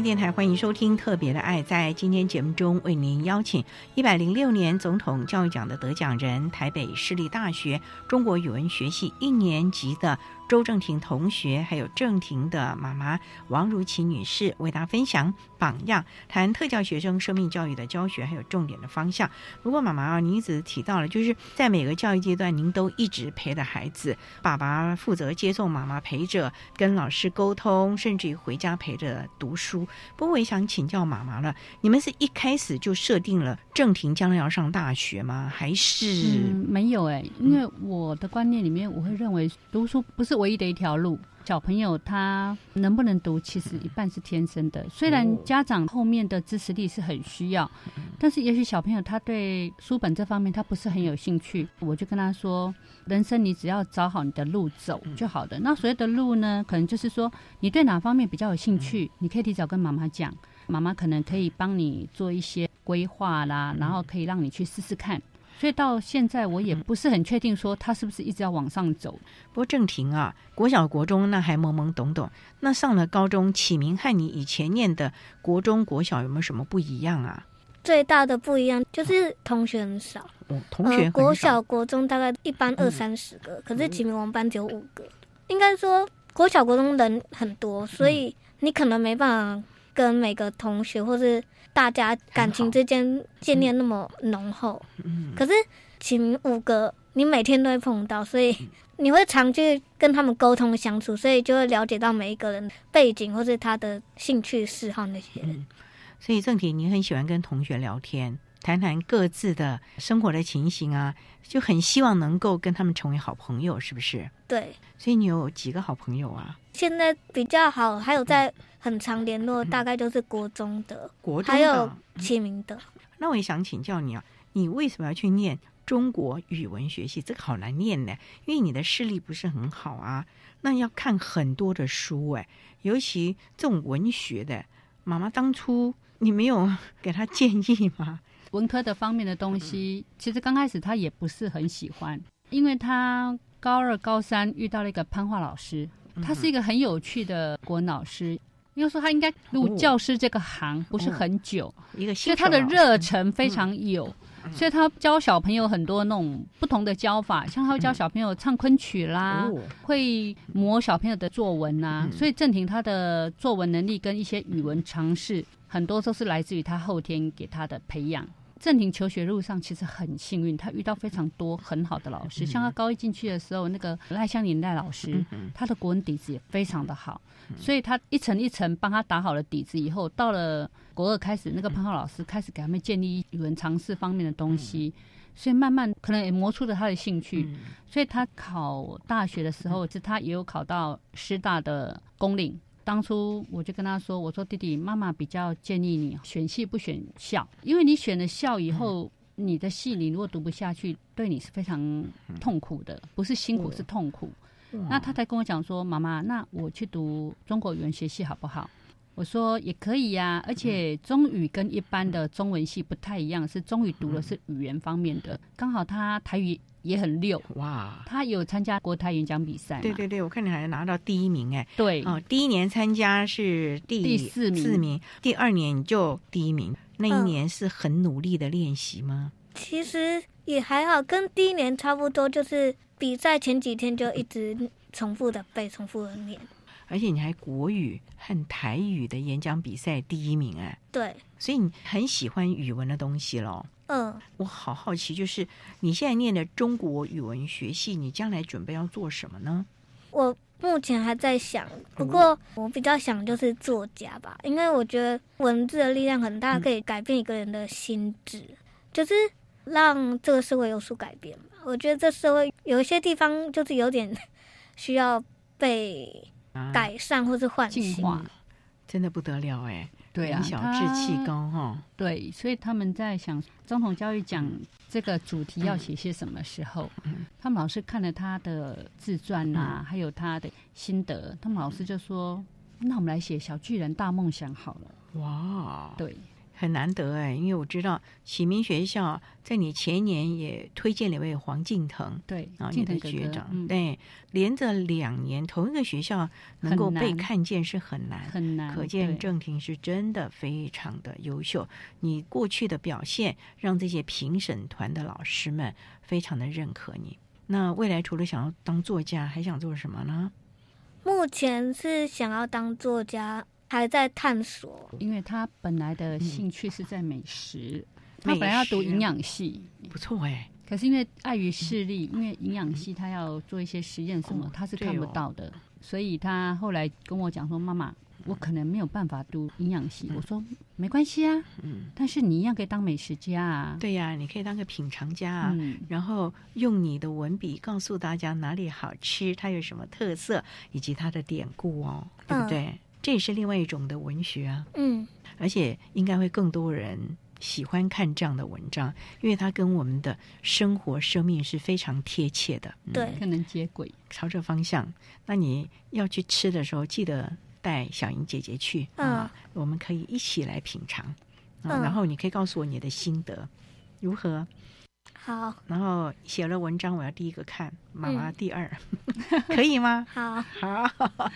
Speaker 1: 电台欢迎收听《特别的爱》。在今天节目中，为您邀请一百零六年总统教育奖的得奖人，台北市立大学中国语文学系一年级的。周正廷同学，还有正廷的妈妈王如琪女士，为大家分享榜样，谈特教学生生命教育的教学，还有重点的方向。不过，妈妈啊，您一直提到了，就是在每个教育阶段，您都一直陪着孩子，爸爸负责接送，妈妈陪着跟老师沟通，甚至于回家陪着读书。不过，我也想请教妈妈了，你们是一开始就设定了正廷将来要上大学吗？还是
Speaker 5: 没有？哎，因为我的观念里面，我会认为读书不是。唯一的一条路，小朋友他能不能读，其实一半是天生的。虽然家长后面的支持力是很需要，但是也许小朋友他对书本这方面他不是很有兴趣。我就跟他说，人生你只要找好你的路走就好的。那所谓的路呢，可能就是说你对哪方面比较有兴趣，你可以提早跟妈妈讲，妈妈可能可以帮你做一些规划啦，然后可以让你去试试看。所以到现在我也不是很确定说他是不是一直要往上走。
Speaker 1: 不过正廷啊，国小国中那还懵懵懂懂，那上了高中，启明和你以前念的国中国小有没有什么不一样啊？
Speaker 6: 最大的不一样就是同学很少。
Speaker 1: 哦，同学
Speaker 6: 国小国中大概一般二三十个，可是启明我们班只有五个。应该说国小国中人很多，所以你可能没办法跟每个同学或是。大家感情之间建立那么浓厚，可是请五个你每天都会碰到，所以你会常去跟他们沟通相处，所以就会了解到每一个人背景或是他的兴趣嗜好那些。
Speaker 1: 所以正题，你很喜欢跟同学聊天。谈谈各自的生活的情形啊，就很希望能够跟他们成为好朋友，是不是？
Speaker 6: 对。
Speaker 1: 所以你有几个好朋友啊？
Speaker 6: 现在比较好，还有在很常联络，大概就是国中的，
Speaker 1: 国中
Speaker 6: 还有启明的。
Speaker 1: 那我也想请教你啊，你为什么要去念中国语文学系？这个好难念呢，因为你的视力不是很好啊。那要看很多的书哎，尤其这种文学的，妈妈当初你没有 给他建议吗？
Speaker 5: 文科的方面的东西，其实刚开始他也不是很喜欢，因为他高二、高三遇到了一个潘化老师，他是一个很有趣的国文老师。应该说他应该入教师这个行不是很久，
Speaker 1: 一个
Speaker 5: 所以他的热忱非常有，所以他教小朋友很多那种不同的教法，像他会教小朋友唱昆曲啦，会磨小朋友的作文呐。所以郑婷他的作文能力跟一些语文常识，很多都是来自于他后天给他的培养。正廷求学路上其实很幸运，他遇到非常多很好的老师。像他高一进去的时候，那个赖香林赖老师，他的国文底子也非常的好，所以他一层一层帮他打好了底子以后，到了国二开始，那个潘浩老师开始给他们建立语文常识方面的东西，所以慢慢可能也磨出了他的兴趣。所以他考大学的时候，是他也有考到师大的公领。当初我就跟他说：“我说弟弟，妈妈比较建议你选系不选校，因为你选了校以后，你的系你如果读不下去，对你是非常痛苦的，不是辛苦是痛苦。那他才跟我讲说：妈妈，那我去读中国语言学系好不好？我说也可以呀，而且中语跟一般的中文系不太一样，是中语读的是语言方面的，刚好他台语。”也很溜哇！他有参加国台演讲比赛，
Speaker 1: 对对对，我看你还拿到第一名哎。
Speaker 5: 对
Speaker 1: 哦，第一年参加是第
Speaker 5: 第四名，
Speaker 1: 四名。第二年就第一名，那一年是很努力的练习吗？
Speaker 6: 其实也还好，跟第一年差不多，就是比赛前几天就一直重复的背，重复的念。
Speaker 1: 而且你还国语和台语的演讲比赛第一名哎。
Speaker 6: 对，
Speaker 1: 所以你很喜欢语文的东西喽。
Speaker 6: 嗯，
Speaker 1: 我好好奇，就是你现在念的中国语文学系，你将来准备要做什么呢？
Speaker 6: 我目前还在想，不过我比较想就是作家吧，因为我觉得文字的力量很大，可以改变一个人的心智，就是让这个社会有所改变嘛。我觉得这社会有一些地方就是有点 需要被改善或是唤醒，
Speaker 1: 真的不得了哎。
Speaker 5: 对啊，
Speaker 1: 小志气高哈。
Speaker 5: 对，所以他们在想总统教育讲这个主题要写些什么时候，他们老师看了他的自传啊，还有他的心得，他们老师就说：“那我们来写小巨人大梦想好了。”
Speaker 1: 哇，
Speaker 5: 对。
Speaker 1: 很难得哎，因为我知道启明学校在你前年也推荐了一位黄敬腾，
Speaker 5: 对
Speaker 1: 啊，你的学长，对，连着两年同一个学校能够被看见是很难，
Speaker 5: 很难，
Speaker 1: 可见郑婷是真的非常的优秀。你过去的表现让这些评审团的老师们非常的认可你。那未来除了想要当作家，还想做什么呢？
Speaker 6: 目前是想要当作家。还在探索，
Speaker 5: 因为他本来的兴趣是在美食，他本来要读营养系，
Speaker 1: 不错哎。
Speaker 5: 可是因为碍于视力，因为营养系他要做一些实验什么，他是看不到的，所以他后来跟我讲说：“妈妈，我可能没有办法读营养系。”我说：“没关系啊，嗯，但是你一样可以当美食家啊。”
Speaker 1: 对呀，你可以当个品尝家啊，然后用你的文笔告诉大家哪里好吃，它有什么特色，以及它的典故哦，对不对？这也是另外一种的文学啊，
Speaker 6: 嗯，
Speaker 1: 而且应该会更多人喜欢看这样的文章，因为它跟我们的生活、生命是非常贴切的，
Speaker 6: 对，
Speaker 5: 可能接轨。
Speaker 1: 朝这方向，那你要去吃的时候，记得带小莹姐姐去。啊，我们可以一起来品尝，然后你可以告诉我你的心得如何。
Speaker 6: 好，
Speaker 1: 然后写了文章，我要第一个看，妈妈第二，可以吗？
Speaker 6: 好，
Speaker 1: 好，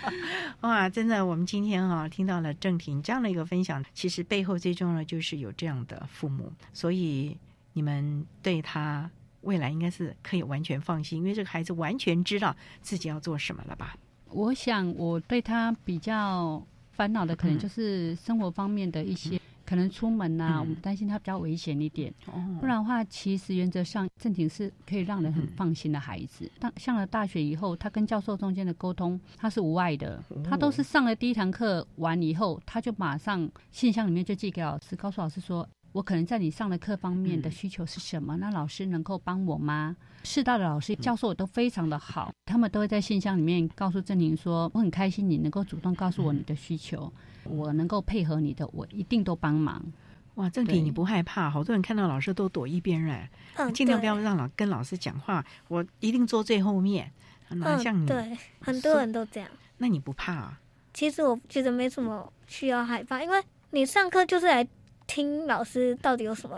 Speaker 1: 哇，真的，我们今天哈听到了郑婷这样的一个分享，其实背后最重要的就是有这样的父母，所以你们对他未来应该是可以完全放心，因为这个孩子完全知道自己要做什么了吧？
Speaker 5: 我想我对他比较烦恼的，可能就是生活方面的一些。可能出门呐，我们担心他比较危险一点。不然的话，其实原则上正廷是可以让人很放心的孩子。当上了大学以后，他跟教授中间的沟通他是无碍的。他都是上了第一堂课完以后，他就马上信箱里面就寄给老师，告诉老师说：“我可能在你上的课方面的需求是什么？那老师能够帮我吗？世大的老师教授我都非常的好，他们都会在信箱里面告诉郑宁说，我很开心你能够主动告诉我你的需求，我能够配合你的，我一定都帮忙。
Speaker 1: 哇，郑婷你不害怕？好多人看到老师都躲一边哎，尽量不要让老跟老师讲话，我一定坐最后面。哪像你？
Speaker 6: 对，很多人都这样。
Speaker 1: 那你不怕啊？
Speaker 6: 其实我觉得没什么需要害怕，因为你上课就是来听老师到底有什么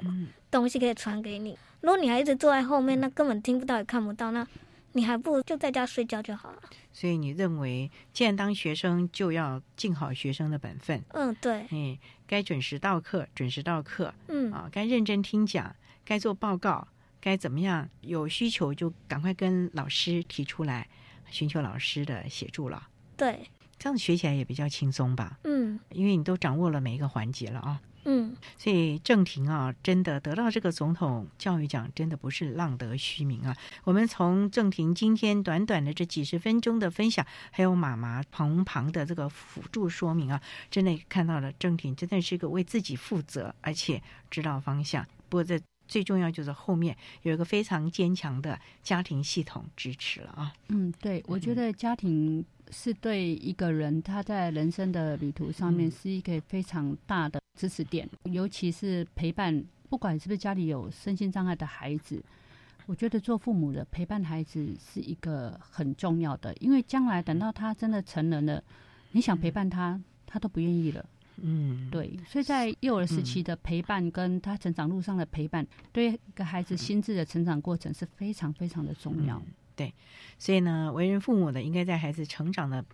Speaker 6: 东西可以传给你。如果你还一直坐在后面，那根本听不到也看不到，那你还不如就在家睡觉就好了。
Speaker 1: 所以你认为，既然当学生就要尽好学生的本分。
Speaker 6: 嗯，对。
Speaker 1: 嗯，该准时到课，准时到课。
Speaker 6: 嗯
Speaker 1: 啊，该认真听讲，该做报告，该怎么样？有需求就赶快跟老师提出来，寻求老师的协助了。
Speaker 6: 对，
Speaker 1: 这样子学起来也比较轻松吧。
Speaker 6: 嗯，
Speaker 1: 因为你都掌握了每一个环节了啊。
Speaker 6: 嗯，
Speaker 1: 所以郑婷啊，真的得到这个总统教育奖，真的不是浪得虚名啊。我们从郑婷今天短短的这几十分钟的分享，还有妈妈旁旁的这个辅助说明啊，真的看到了郑婷真的是一个为自己负责，而且知道方向。不过这最重要就是后面有一个非常坚强的家庭系统支持了啊。
Speaker 5: 嗯，对，我觉得家庭是对一个人他在人生的旅途上面是一个非常大的。支持点，尤其是陪伴，不管是不是家里有身心障碍的孩子，我觉得做父母的陪伴孩子是一个很重要的，因为将来等到他真的成人了，你想陪伴他，他都不愿意了。
Speaker 1: 嗯，
Speaker 5: 对，所以在幼儿时期的陪伴，跟他成长路上的陪伴，对一个孩子心智的成长过程是非常非常的重要。
Speaker 1: 对，所以呢，为人父母的应该在孩子成长的。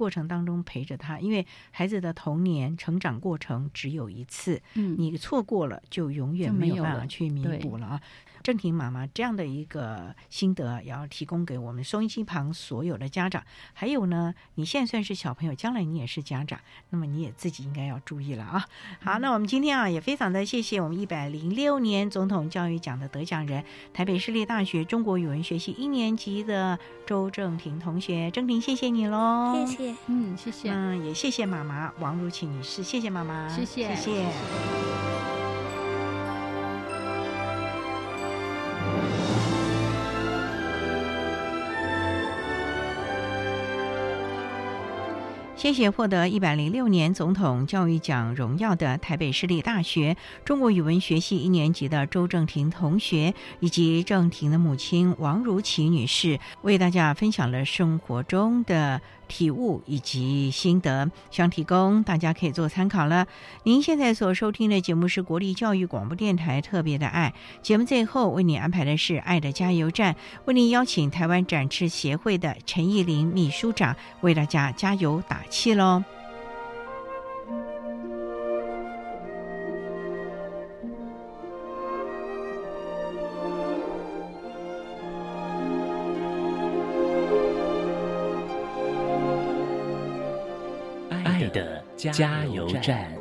Speaker 1: 过程当中陪着他，因为孩子的童年成长过程只有一次，
Speaker 5: 嗯，
Speaker 1: 你错过了就永远没有办法去弥补了啊。郑婷妈妈这样的一个心得，也要提供给我们收音机旁所有的家长。还有呢，你现在算是小朋友，将来你也是家长，那么你也自己应该要注意了啊。好，那我们今天啊，也非常的谢谢我们一百零六年总统教育奖的得奖人，台北市立大学中国语文学系一年级的周正婷同学。郑婷，谢谢你喽，
Speaker 6: 谢谢，
Speaker 5: 嗯，谢谢，
Speaker 1: 嗯，也谢谢妈妈王如琪女士，谢谢妈妈，
Speaker 5: 谢谢，
Speaker 1: 谢谢。谢谢获得一百零六年总统教育奖荣耀的台北市立大学中国语文学系一年级的周正廷同学，以及正婷的母亲王如琪女士，为大家分享了生活中的体悟以及心得，希望提供大家可以做参考了。您现在所收听的节目是国立教育广播电台特别的爱节目，最后为你安排的是爱的加油站，为您邀请台湾展翅协会的陈义玲秘书长为大家加油打。气喽！
Speaker 2: 加油站。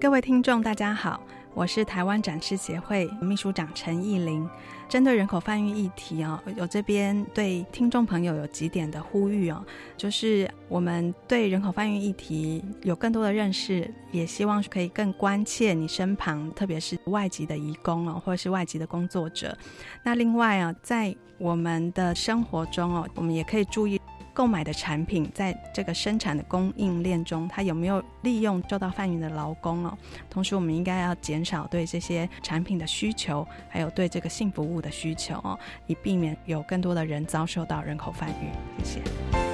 Speaker 8: 各位听众，大家好。我是台湾展翅协会秘书长陈义玲，针对人口贩运议题啊，我这边对听众朋友有几点的呼吁哦，就是我们对人口贩运议题有更多的认识，也希望可以更关切你身旁，特别是外籍的移工哦，或者是外籍的工作者。那另外啊，在我们的生活中哦，我们也可以注意。购买的产品在这个生产的供应链中，它有没有利用受到贩运的劳工哦？同时，我们应该要减少对这些产品的需求，还有对这个性服务的需求哦，以避免有更多的人遭受到人口贩运。谢谢。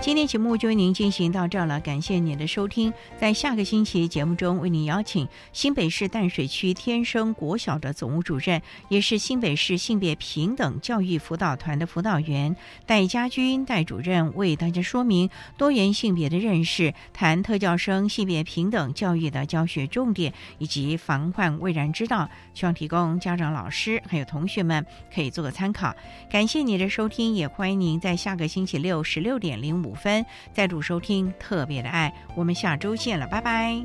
Speaker 1: 今天节目就为您进行到这儿了，感谢您的收听。在下个星期节目中，为您邀请新北市淡水区天生国小的总务主任，也是新北市性别平等教育辅导团的辅导员戴家军戴主任，为大家说明多元性别的认识，谈特教生性别平等教育的教学重点以及防患未然之道，希望提供家长、老师还有同学们可以做个参考。感谢您的收听，也欢迎您在下个星期六十六点零五。五分，再度收听特别的爱，我们下周见了，拜拜。